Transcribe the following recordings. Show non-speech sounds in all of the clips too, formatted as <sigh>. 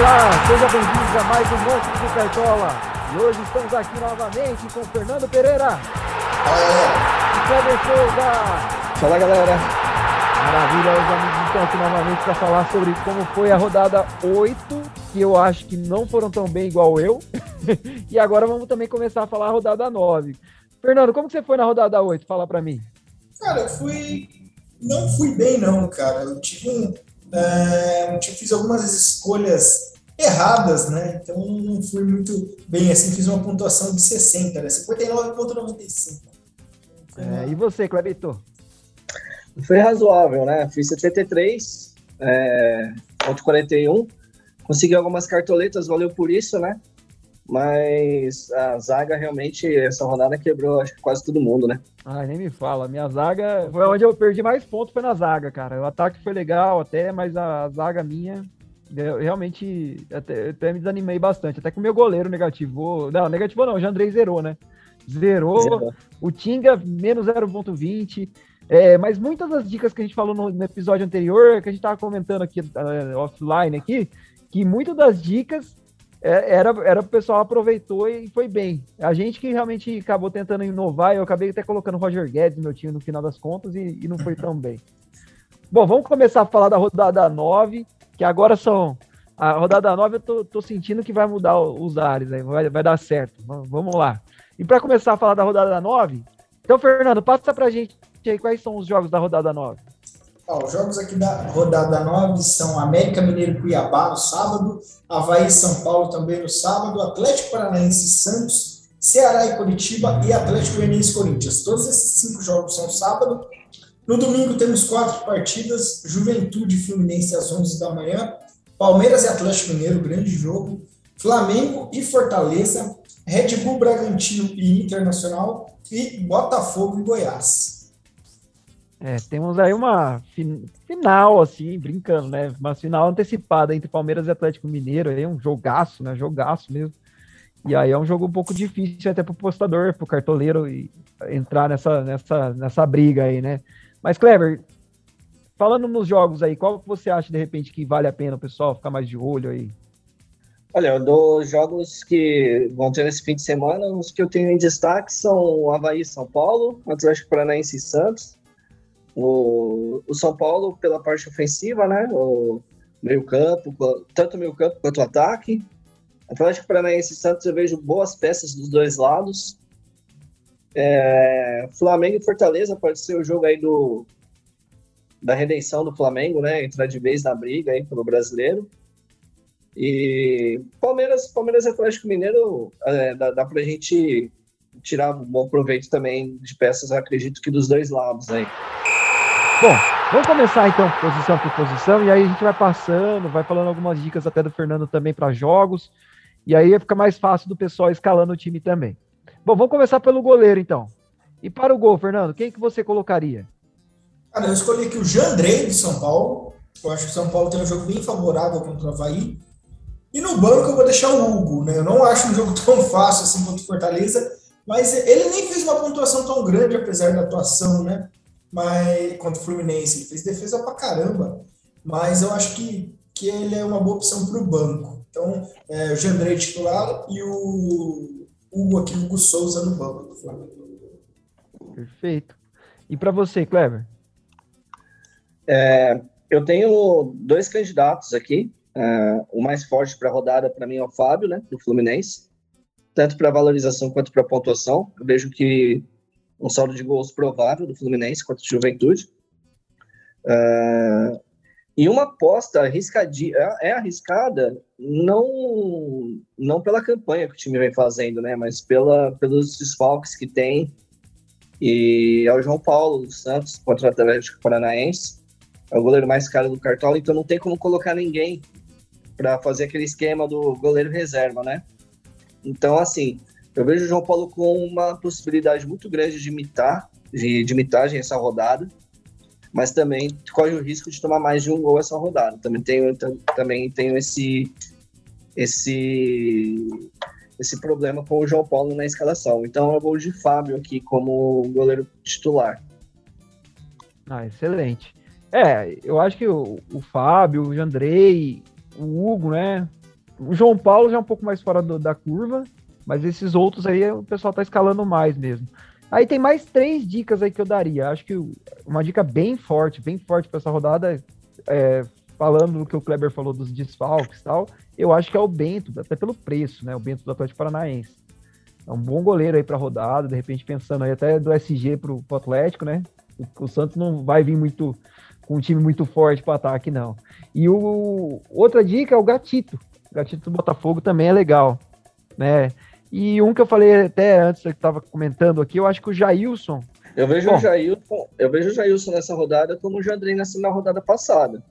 Olá, sejam bem-vindos a mais um Monstro do Cartola. E hoje estamos aqui novamente com Fernando Pereira. E Kleber Souza. Fala galera. Maravilha, os amigos estão aqui novamente para falar sobre como foi a rodada 8, que eu acho que não foram tão bem igual eu. <laughs> e agora vamos também começar a falar a rodada 9. Fernando, como que você foi na rodada 8? Fala para mim. Cara, eu fui. Não fui bem, não, cara. Eu tive um. É, eu fiz algumas escolhas erradas, né? Então não fui muito bem assim. Fiz uma pontuação de 60, né? 59,95. É, e você, Clebito? Foi razoável, né? Fiz 73, é, ponto 41. Consegui algumas cartoletas, valeu por isso, né? Mas a zaga realmente, essa rodada quebrou acho que quase todo mundo, né? Ai, nem me fala. Minha zaga foi onde eu perdi mais pontos, foi na zaga, cara. O ataque foi legal até, mas a zaga minha. Eu realmente até, até me desanimei bastante. Até com o meu goleiro negativo. Não, negativo não, o Jandrei zerou, né? Zerou. Zerou. O Tinga, menos 0,20. É, mas muitas das dicas que a gente falou no, no episódio anterior, que a gente tava comentando aqui uh, offline aqui, que muitas das dicas é, era, era o pessoal aproveitou e foi bem. A gente que realmente acabou tentando inovar, eu acabei até colocando o Roger Guedes no meu time no final das contas e, e não foi tão bem. Bom, vamos começar a falar da rodada 9, que agora são. A rodada 9 eu tô, tô sentindo que vai mudar os ares aí, vai, vai dar certo. Vamos lá. E para começar a falar da rodada 9, então, Fernando, passa pra gente aí quais são os jogos da rodada 9. Ó, os jogos aqui da rodada 9 são América Mineiro Cuiabá no sábado, Havaí São Paulo também no sábado, Atlético Paranaense Santos, Ceará e Curitiba e Atlético Goianiense Corinthians. Todos esses cinco jogos são sábado. No domingo temos quatro partidas: Juventude Fluminense às 11 da manhã, Palmeiras e Atlético Mineiro, grande jogo, Flamengo e Fortaleza, Red Bull Bragantino e Internacional e Botafogo e Goiás. É, temos aí uma fin final, assim, brincando, né? Uma final antecipada entre Palmeiras e Atlético Mineiro, aí um jogaço, né? Jogaço mesmo. E aí é um jogo um pouco difícil até pro postador, pro cartoleiro e entrar nessa, nessa, nessa briga aí, né? Mas, Clever, falando nos jogos aí, qual você acha, de repente, que vale a pena o pessoal ficar mais de olho aí? Olha, dos jogos que vão ter nesse fim de semana, os que eu tenho em destaque são Havaí São Paulo, Atlético Paranaense e Santos, o, o São Paulo pela parte ofensiva, né? O meio campo, tanto o meio campo quanto o ataque. Atlético Paranaense e Santos eu vejo boas peças dos dois lados. É, Flamengo e Fortaleza pode ser o jogo aí do da redenção do Flamengo, né? Entrar de vez na briga aí pelo brasileiro. E Palmeiras, Palmeiras Atlético Mineiro é, dá, dá pra gente tirar um bom proveito também de peças, acredito que dos dois lados aí. Bom, vamos começar então posição por posição e aí a gente vai passando, vai falando algumas dicas até do Fernando também para jogos e aí fica mais fácil do pessoal escalando o time também. Bom, vamos começar pelo goleiro então. E para o gol, Fernando, quem que você colocaria? Cara, eu escolhi aqui o Jandrei de São Paulo. Eu acho que o São Paulo tem um jogo bem favorável contra o Havaí. E no banco eu vou deixar o Hugo, né? Eu não acho um jogo <laughs> tão fácil assim contra o Fortaleza, mas ele nem fez uma pontuação tão grande apesar da atuação, né? mas contra o Fluminense. Ele fez defesa pra caramba, mas eu acho que, que ele é uma boa opção para o banco. Então, é, o Jandrei titular e o Hugo aqui, o Hugo Souza no banco do Flamengo. Perfeito. E para você, Clever? É, eu tenho dois candidatos aqui. É, o mais forte para a rodada, para mim, é o Fábio, né, do Fluminense. Tanto para valorização quanto para pontuação. Eu vejo que um saldo de gols provável do Fluminense contra o Juventude. Uh, e uma aposta arriscadia, é, é arriscada não, não pela campanha que o time vem fazendo, né, mas pela, pelos desfalques que tem. E é o João Paulo dos Santos contra o Atlético Paranaense. É o goleiro mais caro do Cartola, então não tem como colocar ninguém para fazer aquele esquema do goleiro reserva, né? Então, assim, eu vejo o João Paulo com uma possibilidade muito grande de imitar, de, de imitagem essa rodada, mas também corre o risco de tomar mais de um gol essa rodada. Também tenho, também tenho esse, esse, esse problema com o João Paulo na escalação. Então eu vou de Fábio aqui como goleiro titular. Ah, excelente. É, eu acho que o, o Fábio, o Jandrei, o Hugo, né? o João Paulo já é um pouco mais fora do, da curva, mas esses outros aí o pessoal tá escalando mais mesmo. Aí tem mais três dicas aí que eu daria. Acho que uma dica bem forte, bem forte para essa rodada, é, falando do que o Kleber falou dos desfalques e tal, eu acho que é o Bento, até pelo preço, né? O Bento do Atlético Paranaense. É um bom goleiro aí para rodada, de repente pensando aí até do SG pro, pro Atlético, né? O, o, Santos não vai vir muito com um time muito forte para ataque, não. E o outra dica é o Gatito. O Gatito do Botafogo também é legal, né? E um que eu falei até antes, que estava comentando aqui, eu acho que o Jailson. Eu vejo Bom, o Jailson, eu vejo o Jailson nessa rodada como o Jandrei nessa na rodada passada.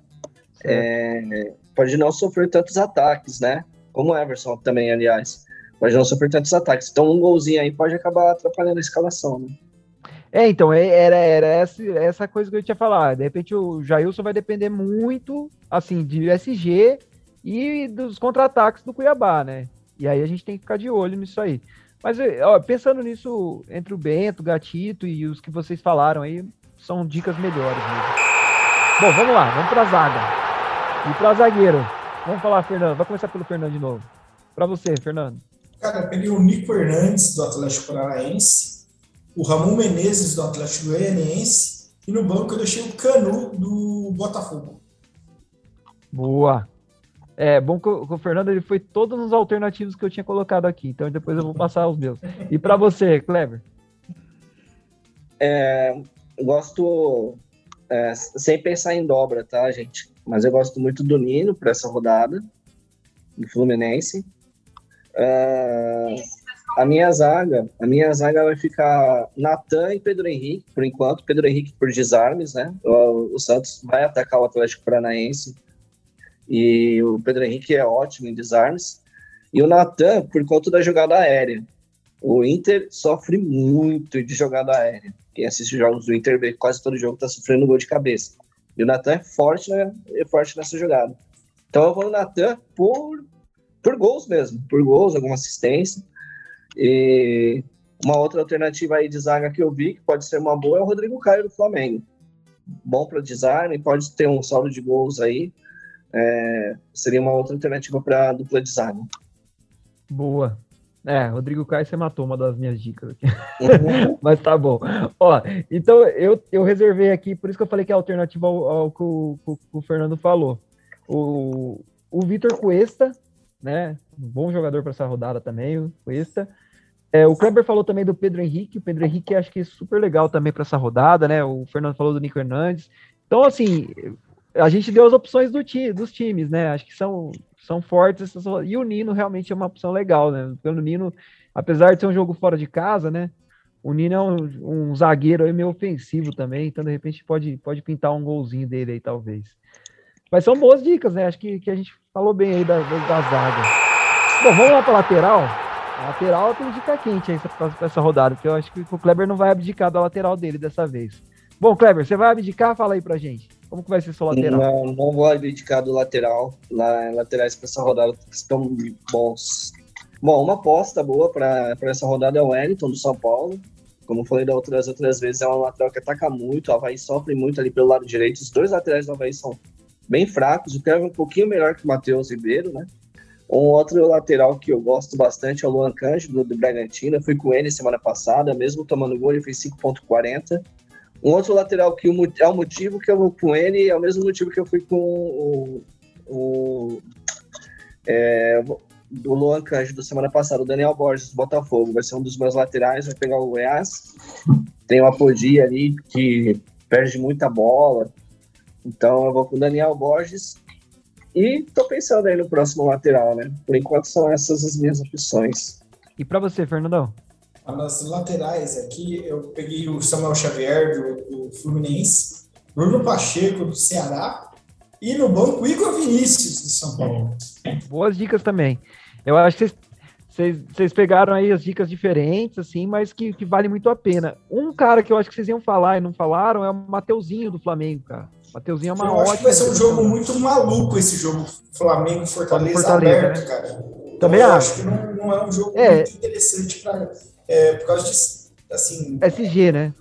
É, pode não sofrer tantos ataques, né? Como o Everson também, aliás. Pode não sofrer tantos ataques. Então, um golzinho aí pode acabar atrapalhando a escalação, né? É, então, é, era, era essa, essa coisa que eu tinha falado. De repente, o Jailson vai depender muito, assim, de SG e dos contra-ataques do Cuiabá, né? E aí a gente tem que ficar de olho nisso aí. Mas ó, pensando nisso, entre o Bento, o Gatito e os que vocês falaram aí, são dicas melhores mesmo. Bom, vamos lá, vamos para a zaga. E para zagueiro, vamos falar, Fernando. Vai começar pelo Fernando de novo. Para você, Fernando. Cara, eu peguei o Nico Hernandes, do Atlético Paranaense, o Ramon Menezes, do Atlético Goianiense, e no banco eu deixei o Canu, do Botafogo. Boa. É bom que o, Fernando ele foi todos os alternativos que eu tinha colocado aqui, então depois eu vou passar os meus. E para você, Kleber? É, gosto, é, sem pensar em dobra, tá, gente? Mas eu gosto muito do Nino para essa rodada, do Fluminense. É, a minha zaga, a minha zaga vai ficar Natan e Pedro Henrique, por enquanto. Pedro Henrique por desarmes, né? O, o Santos vai atacar o Atlético Paranaense e o Pedro Henrique é ótimo em desarmes. E o Natan, por conta da jogada aérea. O Inter sofre muito de jogada aérea. Quem assiste jogos do Inter vê quase todo jogo está sofrendo gol de cabeça. E o Natan é forte, né? é forte nessa jogada. Então eu vou no Natan por, por gols mesmo, por gols, alguma assistência. E uma outra alternativa aí de zaga que eu vi, que pode ser uma boa, é o Rodrigo Caio do Flamengo. Bom para desarme, pode ter um saldo de gols aí é, seria uma outra alternativa para dupla design. Boa. É, Rodrigo Caio, você matou uma das minhas dicas aqui. Uhum. <laughs> Mas tá bom. Ó, então eu, eu reservei aqui, por isso que eu falei que é alternativa ao, ao que, o, que o Fernando falou. O, o Vitor Cuesta, né? Um bom jogador para essa rodada também, o Cuesta. É, o Kleber falou também do Pedro Henrique. O Pedro Henrique acho que é super legal também para essa rodada, né? O Fernando falou do Nico Hernandes. Então, assim, a gente deu as opções do ti, dos times, né? Acho que são, são fortes. E o Nino realmente é uma opção legal, né? Pelo Nino, apesar de ser um jogo fora de casa, né? O Nino é um, um zagueiro aí meio ofensivo também, então de repente pode, pode pintar um golzinho dele aí, talvez. Mas são boas dicas, né? Acho que, que a gente falou bem aí da, da zaga. Bom, vamos lá para lateral. A lateral tem dica quente aí para essa rodada, porque eu acho que o Kleber não vai abdicar da lateral dele dessa vez. Bom, Kleber, você vai abdicar? Fala aí pra gente. Como que vai ser seu lateral? Não, não vou abdicar do lateral. Lá, laterais para essa rodada estão bons. Bom, uma aposta boa para essa rodada é o Wellington do São Paulo. Como falei da outras outras vezes, é uma lateral que ataca muito. O Havaí sofre muito ali pelo lado direito. Os dois laterais do Havaí são bem fracos. O Kevin é um pouquinho melhor que o Matheus Ribeiro, né? Um outro lateral que eu gosto bastante é o Luan Cândido, do Bragantino. Eu fui com ele semana passada, mesmo tomando gol, ele fez 5,40. Um outro lateral que é o motivo que eu vou com ele, é o mesmo motivo que eu fui com o, o é, do Luan Cândido semana passada, o Daniel Borges do Botafogo. Vai ser um dos meus laterais, vai pegar o Goiás. Tem o Apodi ali que perde muita bola. Então eu vou com o Daniel Borges. E tô pensando aí no próximo lateral, né? Por enquanto são essas as minhas opções. E para você, Fernandão? Nas laterais aqui, eu peguei o Samuel Xavier do, do Fluminense, Bruno Pacheco do Ceará e no banco Igor Vinícius de São Paulo. Boas dicas também. Eu acho que vocês, vocês pegaram aí as dicas diferentes, assim, mas que, que vale muito a pena. Um cara que eu acho que vocês iam falar e não falaram é o Mateuzinho do Flamengo, cara. Mateuzinho é uma eu ótima. Acho que vai ser um jogo muito maluco esse jogo Flamengo Fortaleza, Fortaleza aberto, né? cara. Também eu acho. acho que não, não é um jogo é. muito interessante para é, por causa de, assim... SG, né?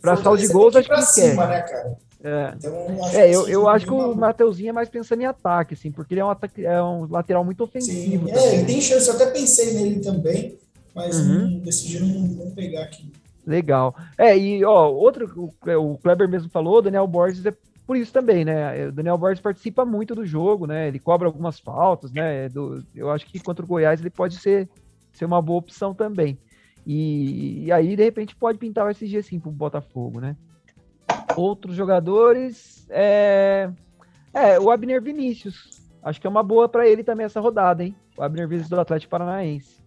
Pra saldo de gols, acho que cima, quer. né, cara? É, então, eu acho, é, eu, eu acho que o Mateuzinho é mais pensando em ataque, assim, porque ele é um, ataque, é um lateral muito ofensivo. Sim, é, ele tem chance, eu até pensei nele também, mas uhum. decidiram não pegar aqui. Legal. É, e ó, outro, o, o Kleber mesmo falou, o Daniel Borges é por isso também, né? O Daniel Borges participa muito do jogo, né? Ele cobra algumas faltas, né? Do, eu acho que contra o Goiás ele pode ser, ser uma boa opção também. E, e aí, de repente, pode pintar o SG sim pro Botafogo, né? Outros jogadores. É, é o Abner Vinícius. Acho que é uma boa para ele também essa rodada, hein? O Abner Vinícius do Atlético Paranaense.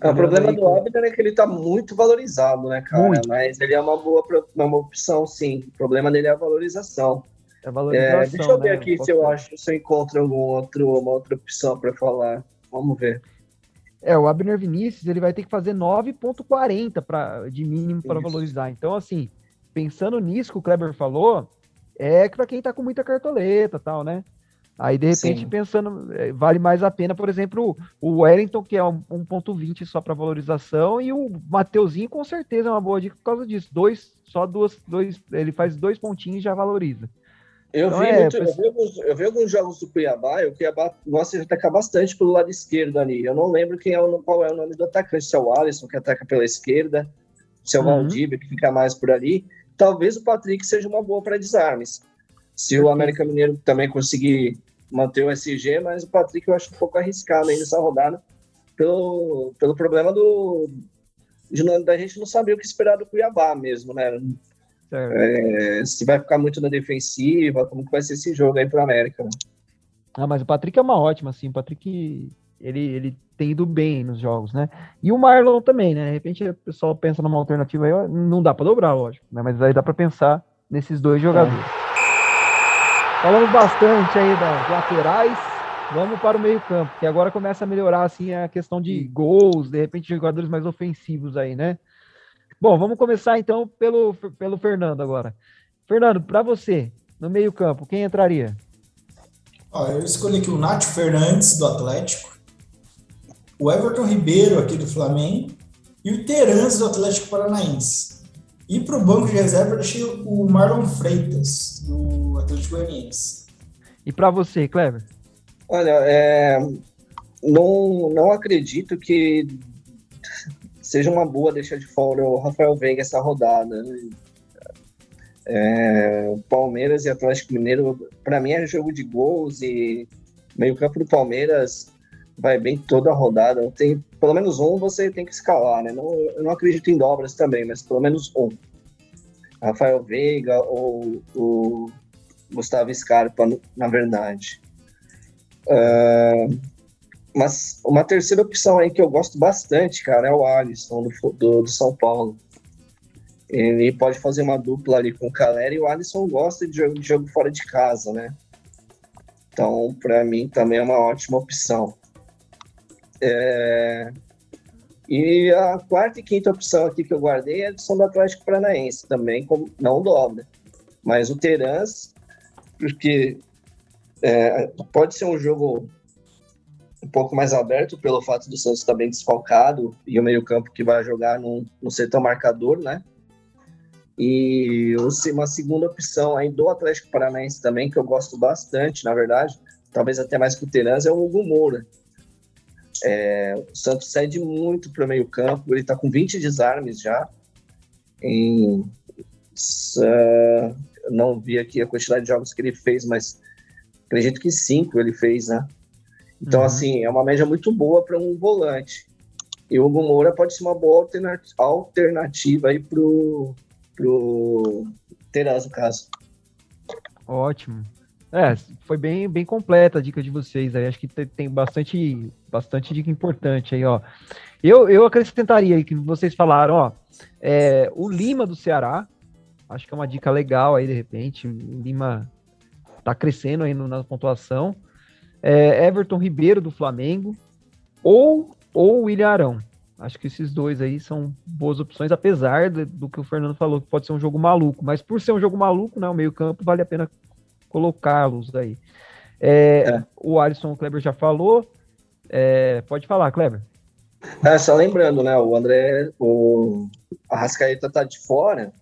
É, o problema do Abner é que ele tá muito valorizado, né, cara? Muito. Mas ele é uma boa uma opção, sim. O problema dele é a valorização. É a valorização é, deixa eu ver né? aqui se eu acho se eu encontro algum outro, uma outra opção para falar. Vamos ver. É, o Abner Vinícius ele vai ter que fazer 9,40 de mínimo para valorizar. Então, assim, pensando nisso que o Kleber falou, é para quem tá com muita cartoleta tal, né? Aí, de repente, Sim. pensando, é, vale mais a pena, por exemplo, o Wellington, que é 1,20 só para valorização, e o Mateuzinho, com certeza, é uma boa dica por causa disso. Dois, só duas, dois, ele faz dois pontinhos e já valoriza. Eu, então, vi, é, muito, eu, vi alguns, eu vi alguns jogos do Cuiabá, e o Cuiabá gosta de atacar bastante pelo lado esquerdo ali. Eu não lembro quem é o, qual é o nome do atacante, se é o Alisson, que ataca pela esquerda, se é o uhum. Valdívia, que fica mais por ali. Talvez o Patrick seja uma boa para desarmes. Se o América Mineiro também conseguir manter o SG, mas o Patrick eu acho um pouco arriscado aí nessa rodada, pelo, pelo problema do de, da gente não saber o que esperar do Cuiabá mesmo, né? É, se vai ficar muito na defensiva, como que vai ser esse jogo aí para América. Né? Ah, mas o Patrick é uma ótima, assim, o Patrick ele, ele tem ido bem nos jogos, né? E o Marlon também, né? De repente o pessoal pensa numa alternativa aí, não dá para dobrar, lógico, né? Mas aí dá para pensar nesses dois jogadores. É. Falamos bastante aí das laterais. Vamos para o meio-campo, que agora começa a melhorar assim a questão de gols, de repente jogadores mais ofensivos aí, né? Bom, vamos começar então pelo, pelo Fernando agora. Fernando, para você, no meio-campo, quem entraria? Ó, eu escolhi aqui o Nath Fernandes do Atlético, o Everton Ribeiro aqui do Flamengo e o Terans do Atlético Paranaense. E para o banco de reserva, eu deixei o Marlon Freitas, do Atlético Goianiense. E para você, Cleber? Olha, é, não, não acredito que seja uma boa deixar de fora o Rafael Veiga essa rodada. É, Palmeiras e Atlético Mineiro, para mim é jogo de gols e meio-campo do Palmeiras vai bem toda a rodada. Tem pelo menos um você tem que escalar, né? Não, eu não acredito em dobras também, mas pelo menos um. Rafael Veiga ou o Gustavo Scarpa, na verdade. Uh, mas uma terceira opção aí que eu gosto bastante, cara, é o Alisson do, do, do São Paulo. Ele pode fazer uma dupla ali com o Calera e o Alisson gosta de jogo, de jogo fora de casa, né? Então, para mim, também é uma ótima opção. É... E a quarta e quinta opção aqui que eu guardei é são do Atlético Paranaense, também como, não dobra. Mas o Terans, porque é, pode ser um jogo um pouco mais aberto pelo fato do Santos estar bem desfalcado e o meio-campo que vai jogar não, não ser tão marcador, né? E uma segunda opção aí do Atlético Paranaense também, que eu gosto bastante, na verdade, talvez até mais que o Terans, é o Hugo Moura é, o Santos cede muito para o meio-campo, ele está com 20 desarmes já. Em, uh, não vi aqui a quantidade de jogos que ele fez, mas acredito que cinco ele fez, né? Então, uhum. assim, é uma média muito boa para um volante. E o Hugo Moura pode ser uma boa alternativa aí pro, pro Teraz, no caso. Ótimo. É, foi bem, bem completa a dica de vocês aí. Acho que tem bastante, bastante dica importante aí, ó. Eu, eu acrescentaria aí que vocês falaram, ó, é, o Lima do Ceará, acho que é uma dica legal aí, de repente. O Lima tá crescendo aí no, na pontuação. É, Everton Ribeiro do Flamengo ou ou William Arão. Acho que esses dois aí são boas opções, apesar de, do que o Fernando falou, que pode ser um jogo maluco. Mas por ser um jogo maluco, né, o meio campo vale a pena colocá-los aí. É, é. O Alisson, o Kleber já falou. É, pode falar, Kleber. É, só lembrando, né? O André, o Arrascaeta tá de fora.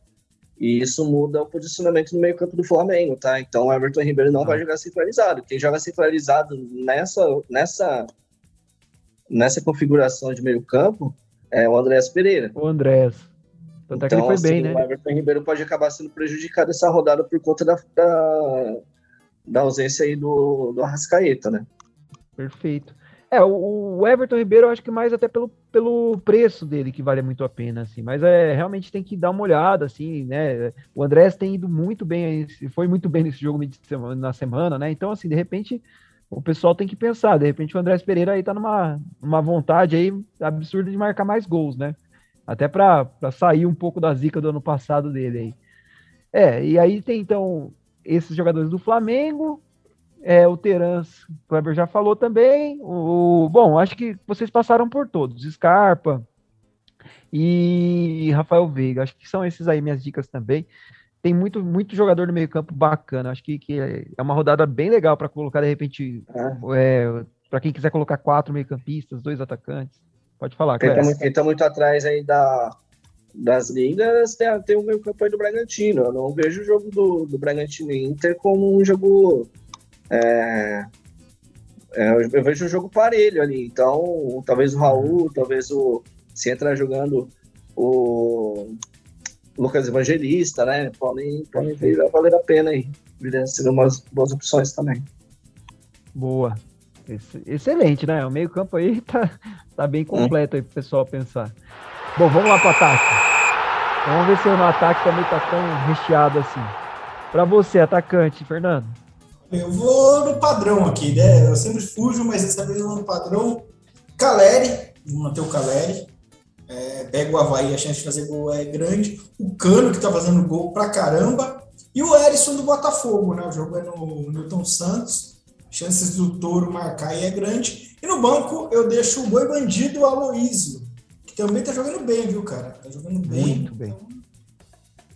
E isso muda o posicionamento no meio-campo do Flamengo, tá? Então o Everton Ribeiro não vai jogar centralizado. Quem joga centralizado nessa, nessa, nessa configuração de meio-campo é o Andréas Pereira. O Andréas. Tanto então, é que ele então, foi assim, bem, né? O Everton Ribeiro pode acabar sendo prejudicado essa rodada por conta da, da, da ausência aí do, do Arrascaeta, né? Perfeito. É, o, Everton Ribeiro, eu acho que mais até pelo, pelo preço dele que vale muito a pena, assim. Mas é realmente tem que dar uma olhada, assim, né? O Andrés tem ido muito bem, foi muito bem nesse jogo na semana, né? Então, assim, de repente, o pessoal tem que pensar. De repente, o Andrés Pereira aí tá numa, numa vontade aí absurda de marcar mais gols, né? Até para sair um pouco da zica do ano passado dele aí. É, e aí tem então esses jogadores do Flamengo, é, o Terans, o Kleber já falou também. O, bom, acho que vocês passaram por todos. Scarpa e Rafael Veiga. Acho que são esses aí minhas dicas também. Tem muito, muito jogador no meio campo bacana. Acho que, que é uma rodada bem legal para colocar, de repente, é. é para quem quiser colocar quatro meio campistas, dois atacantes. Pode falar, Quem está muito, tá muito atrás aí da, das ligas, tem, tem o meio campo aí do Bragantino. Eu não vejo o jogo do, do Bragantino Inter como um jogo é, é, eu vejo um jogo parelho ali, então talvez o Raul, talvez o. Se entrar jogando o Lucas Evangelista, né? Podem, podem vir a valer a pena aí. Seriam umas boas opções também. Boa. Excelente, né? O meio-campo aí <laughs> tá, tá bem completo aí pro pessoal pensar. Bom, vamos lá pro ataque. Vamos ver se o ataque também tá tão recheado assim. Para você, atacante, Fernando. Eu vou no padrão aqui, né? Eu sempre fujo, mas dessa vez eu vou no padrão. Caleri, vou manter o Caleri. É, pega o Havaí, a chance de fazer gol é grande. O Cano, que tá fazendo gol pra caramba. E o Erisson do Botafogo, né? O jogo é no Newton Santos. Chances do Touro marcar aí é grande. E no banco eu deixo o Boi Bandido Aloísio, que também tá jogando bem, viu, cara? Tá jogando bem. Muito bem. Então,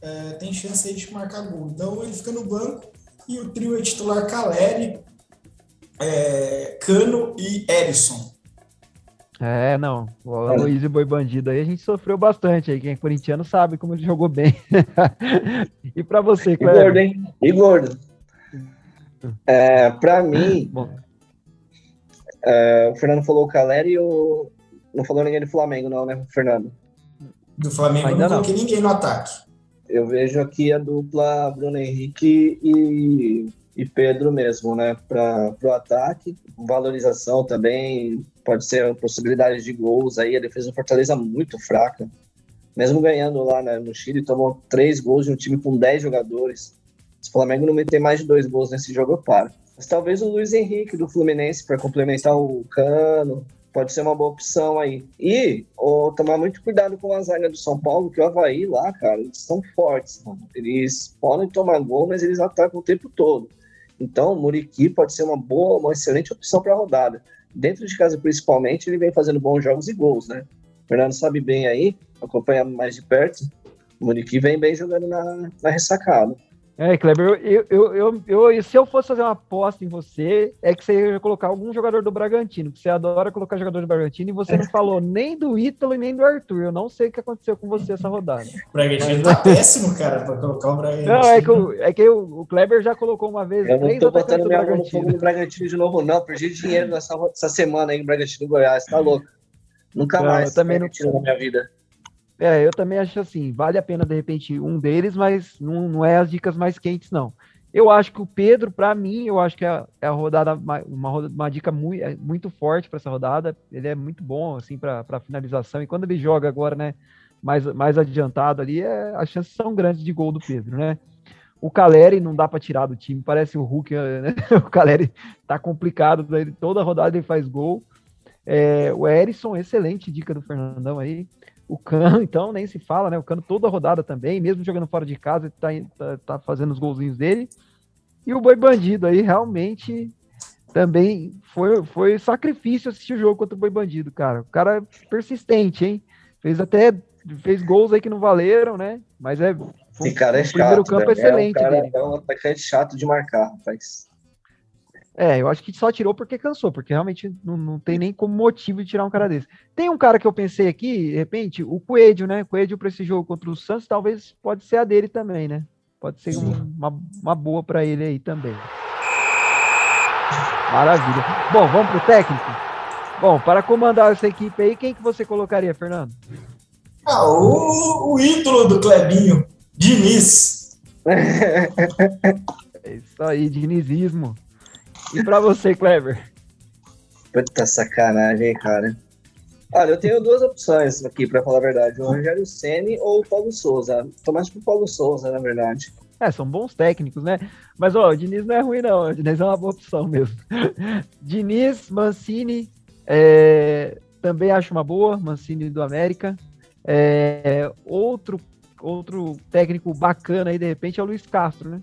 é, tem chance aí de marcar gol. Então ele fica no banco e o trio é titular Caleri, é, Cano e Erisson. É, não. O Aloysio Boi Bandido aí a gente sofreu bastante aí. Quem é corintiano sabe como ele jogou bem. <laughs> e para você, Cleber? E gordo, hein? E gordo. É, para mim, <laughs> é, o Fernando falou o Caleri e o... não falou ninguém do Flamengo, não, né, Fernando? Do Flamengo Ainda não coloquei ninguém no ataque eu vejo aqui a dupla Bruno Henrique e, e Pedro mesmo, né? Para o ataque, valorização também, pode ser possibilidade de gols aí. A defesa do Fortaleza muito fraca. Mesmo ganhando lá né, no Chile, tomou três gols de um time com dez jogadores. Se o Flamengo não meter mais de dois gols nesse jogo, eu paro. Mas talvez o Luiz Henrique do Fluminense para complementar o Cano, pode ser uma boa opção aí. E oh, tomar muito cuidado com a zaga do São Paulo, que o Havaí lá, cara, eles são fortes, mano. Eles podem tomar gol, mas eles atacam o tempo todo. Então, o Muriqui pode ser uma boa, uma excelente opção para a rodada. Dentro de casa, principalmente, ele vem fazendo bons jogos e gols, né? O Fernando sabe bem aí, acompanha mais de perto. O Muriqui vem bem jogando na, na ressacada. É, Kleber, eu, eu, eu, eu, se eu fosse fazer uma aposta em você, é que você ia colocar algum jogador do Bragantino, porque você adora colocar jogador do Bragantino, e você não falou nem do Ítalo e nem do Arthur. Eu não sei o que aconteceu com você essa rodada. O Bragantino tá péssimo, cara, pra colocar o Bragantino. Não, é que, o, é que o, Kleber já colocou uma vez. Eu não tô botando minha mão no Bragantino de novo, não. Perdi dinheiro nessa, essa semana aí no Bragantino Goiás, tá louco. Nunca não, mais. Eu também não... na minha vida. É, eu também acho assim, vale a pena de repente um deles, mas não, não é as dicas mais quentes, não. Eu acho que o Pedro, para mim, eu acho que é, é a rodada, uma, uma dica muito, é muito forte para essa rodada. Ele é muito bom, assim, para finalização. E quando ele joga agora, né, mais, mais adiantado ali, é, as chances são grandes de gol do Pedro, né? O Caleri não dá para tirar do time, parece o Hulk, <laughs> né? O Caleri tá complicado, toda rodada ele faz gol. É, o Erisson, excelente dica do Fernandão aí. O Cano, <laughs> então, nem se fala, né? O Cano toda rodada também, mesmo jogando fora de casa, ele tá, tá, tá fazendo os golzinhos dele. E o Boi Bandido aí realmente também foi, foi sacrifício assistir o jogo contra o Boi Bandido, cara. O cara é persistente, hein? Fez até fez gols aí que não valeram, né? Mas é Esse cara é o chato, primeiro campo né? excelente é um, cara, dele. é um atacante chato de marcar, rapaz. É, eu acho que só tirou porque cansou, porque realmente não, não tem nem como motivo de tirar um cara desse. Tem um cara que eu pensei aqui, de repente, o Coelho, né? Coelho para esse jogo contra o Santos, talvez pode ser a dele também, né? Pode ser uma, uma boa para ele aí também. Maravilha. Bom, vamos pro técnico? Bom, para comandar essa equipe aí, quem que você colocaria, Fernando? Ah, o, o ídolo do Clebinho, Diniz. <laughs> é isso aí, dinizismo. E para você, Clever? Puta sacanagem, cara. Olha, eu tenho duas opções aqui, para falar a verdade. O Rogério Ceni ou o Paulo Souza. Tô mais pro Paulo Souza, na verdade. É, são bons técnicos, né? Mas, ó, o Diniz não é ruim, não. O Diniz é uma boa opção mesmo. <laughs> Diniz, Mancini, é, também acho uma boa. Mancini do América. É, outro, outro técnico bacana aí, de repente, é o Luiz Castro, né?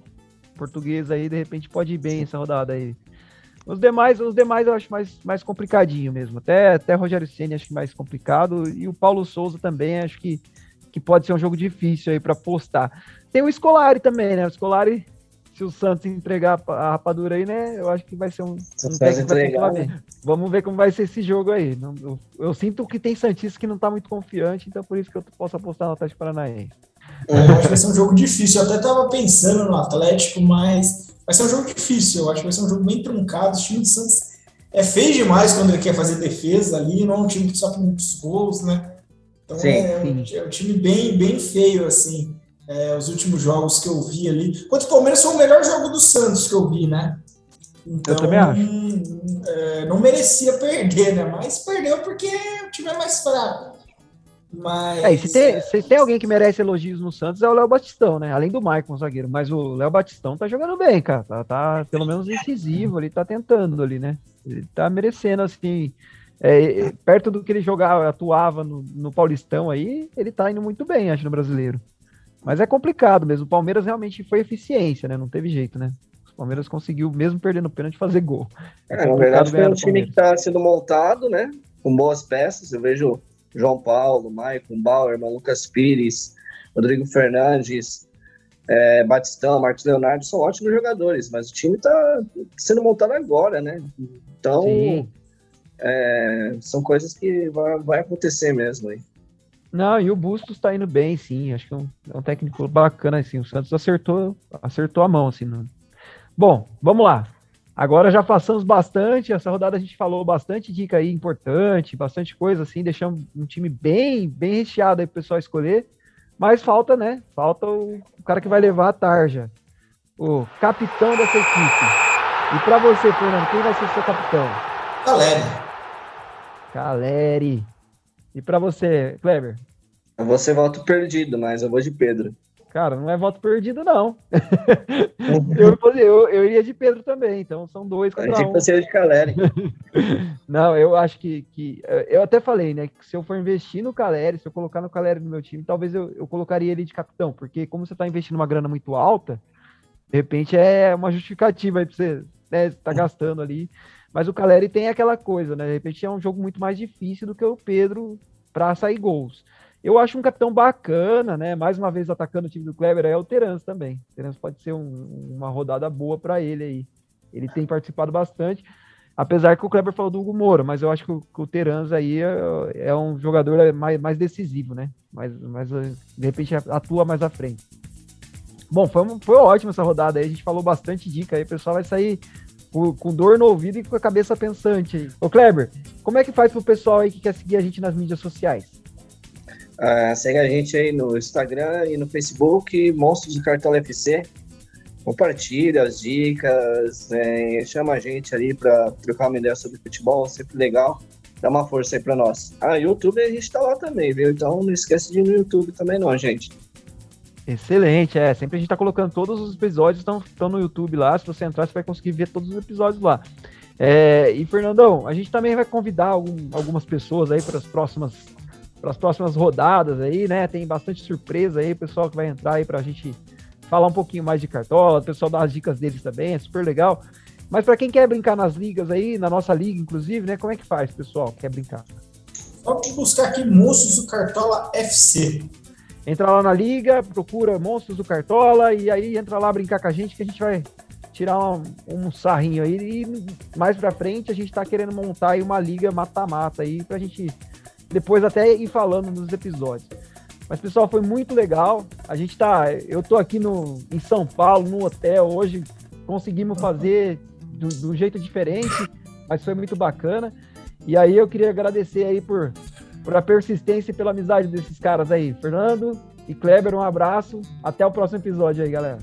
Português aí, de repente, pode ir bem essa rodada aí. Os demais, os demais eu acho mais, mais complicadinho mesmo. Até, até Rogério Ceni acho que mais complicado. E o Paulo Souza também acho que, que pode ser um jogo difícil aí para postar. Tem o Scolari também, né? O Scolari, se o Santos entregar a rapadura aí, né? Eu acho que vai ser um, um técnico né? Vamos ver como vai ser esse jogo aí. Eu, eu, sinto que tem Santista que não tá muito confiante, então por isso que eu posso apostar no Atlético Paranaense. É, eu acho que vai ser um jogo difícil. Eu até tava pensando no Atlético, mas vai ser um jogo difícil. Eu acho que vai ser um jogo bem truncado. O time do Santos é feio demais quando ele quer fazer defesa ali, não é um time que sofre muitos gols, né? Então sim, é, sim. é, um time bem, bem feio, assim. É, os últimos jogos que eu vi ali. Quanto o Palmeiras foi o melhor jogo do Santos que eu vi, né? Então, eu também acho. É, não merecia perder, né? Mas perdeu porque o time é mais fraco. Mas. É, se, tem, se tem alguém que merece elogios no Santos é o Léo Batistão, né? Além do Maicon, zagueiro. Mas o Léo Batistão tá jogando bem, cara. Tá, tá pelo menos incisivo ali, tá tentando ali, né? Ele tá merecendo, assim. É, perto do que ele jogava, atuava no, no Paulistão aí, ele tá indo muito bem, acho, no brasileiro. Mas é complicado mesmo. O Palmeiras realmente foi eficiência, né? Não teve jeito, né? O Palmeiras conseguiu, mesmo perdendo pênalti, fazer gol. É, é na verdade, foi um time que tá sendo montado, né? Com boas peças. Eu vejo João Paulo, Maicon, Bauer, Lucas Pires, Rodrigo Fernandes, é, Batistão, Marcos Leonardo, são ótimos jogadores, mas o time está sendo montado agora, né? Então, é, são coisas que vai, vai, acontecer mesmo aí. Não, e o Bustos está indo bem, sim. Acho que é um, é um, técnico bacana, assim. O Santos acertou, acertou a mão, assim. No... Bom, vamos lá. Agora já passamos bastante, essa rodada a gente falou bastante dica aí importante, bastante coisa assim, deixamos um time bem, bem recheado aí pro pessoal escolher. Mas falta, né? Falta o, o cara que vai levar a tarja, o capitão dessa equipe. E para você, Fernando, quem vai ser seu capitão? Caleri. Caleri. E para você, Kleber? Você voto perdido, mas eu vou de Pedro. Cara, não é voto perdido, não. <laughs> eu, eu, eu iria de Pedro também, então são dois contra um. Você de Caleri. <laughs> não, eu acho que, que. Eu até falei, né? Que se eu for investir no Caleri, se eu colocar no Caleri no meu time, talvez eu, eu colocaria ele de capitão, porque como você está investindo uma grana muito alta, de repente é uma justificativa aí pra você né, tá gastando ali. Mas o Caleri tem aquela coisa, né? De repente é um jogo muito mais difícil do que o Pedro para sair gols. Eu acho um capitão bacana, né? Mais uma vez atacando o time do Kleber é o Terence também. O Terence pode ser um, uma rodada boa para ele aí. Ele tem participado bastante, apesar que o Kleber falou do Hugo Moura, mas eu acho que o, que o Terence aí é, é, um jogador mais, mais decisivo, né? Mais, mais, de repente atua mais à frente. Bom, foi, foi essa rodada aí. A gente falou bastante dica aí. O pessoal vai sair com, com, dor no ouvido e com a cabeça pensante aí. Ô Kleber, como é que faz pro pessoal aí que quer seguir a gente nas mídias sociais? Uh, segue a gente aí no Instagram e no Facebook, Monstros do Cartola FC. Compartilha as dicas, né, chama a gente ali para trocar uma ideia sobre futebol, sempre legal. Dá uma força aí para nós. Ah, YouTube a gente tá lá também, viu? Então não esquece de ir no YouTube também não, gente. Excelente, é. Sempre a gente tá colocando todos os episódios, estão no YouTube lá. Se você entrar, você vai conseguir ver todos os episódios lá. É, e Fernandão, a gente também vai convidar algum, algumas pessoas aí para as próximas para as próximas rodadas aí, né? Tem bastante surpresa aí, pessoal que vai entrar aí para a gente falar um pouquinho mais de cartola, o pessoal dar as dicas deles também, é super legal. Mas para quem quer brincar nas ligas aí, na nossa liga inclusive, né? Como é que faz, pessoal? Quer brincar? Pode buscar aqui Monstros do Cartola FC. Entra lá na liga, procura Monstros do Cartola e aí entra lá brincar com a gente que a gente vai tirar um, um sarrinho aí e mais pra frente a gente tá querendo montar aí uma liga mata-mata aí pra gente depois até ir falando nos episódios. Mas pessoal, foi muito legal. A gente tá, eu tô aqui no em São Paulo, no hotel hoje, conseguimos fazer de um jeito diferente, mas foi muito bacana. E aí eu queria agradecer aí por por a persistência e pela amizade desses caras aí. Fernando e Kleber, um abraço. Até o próximo episódio aí, galera.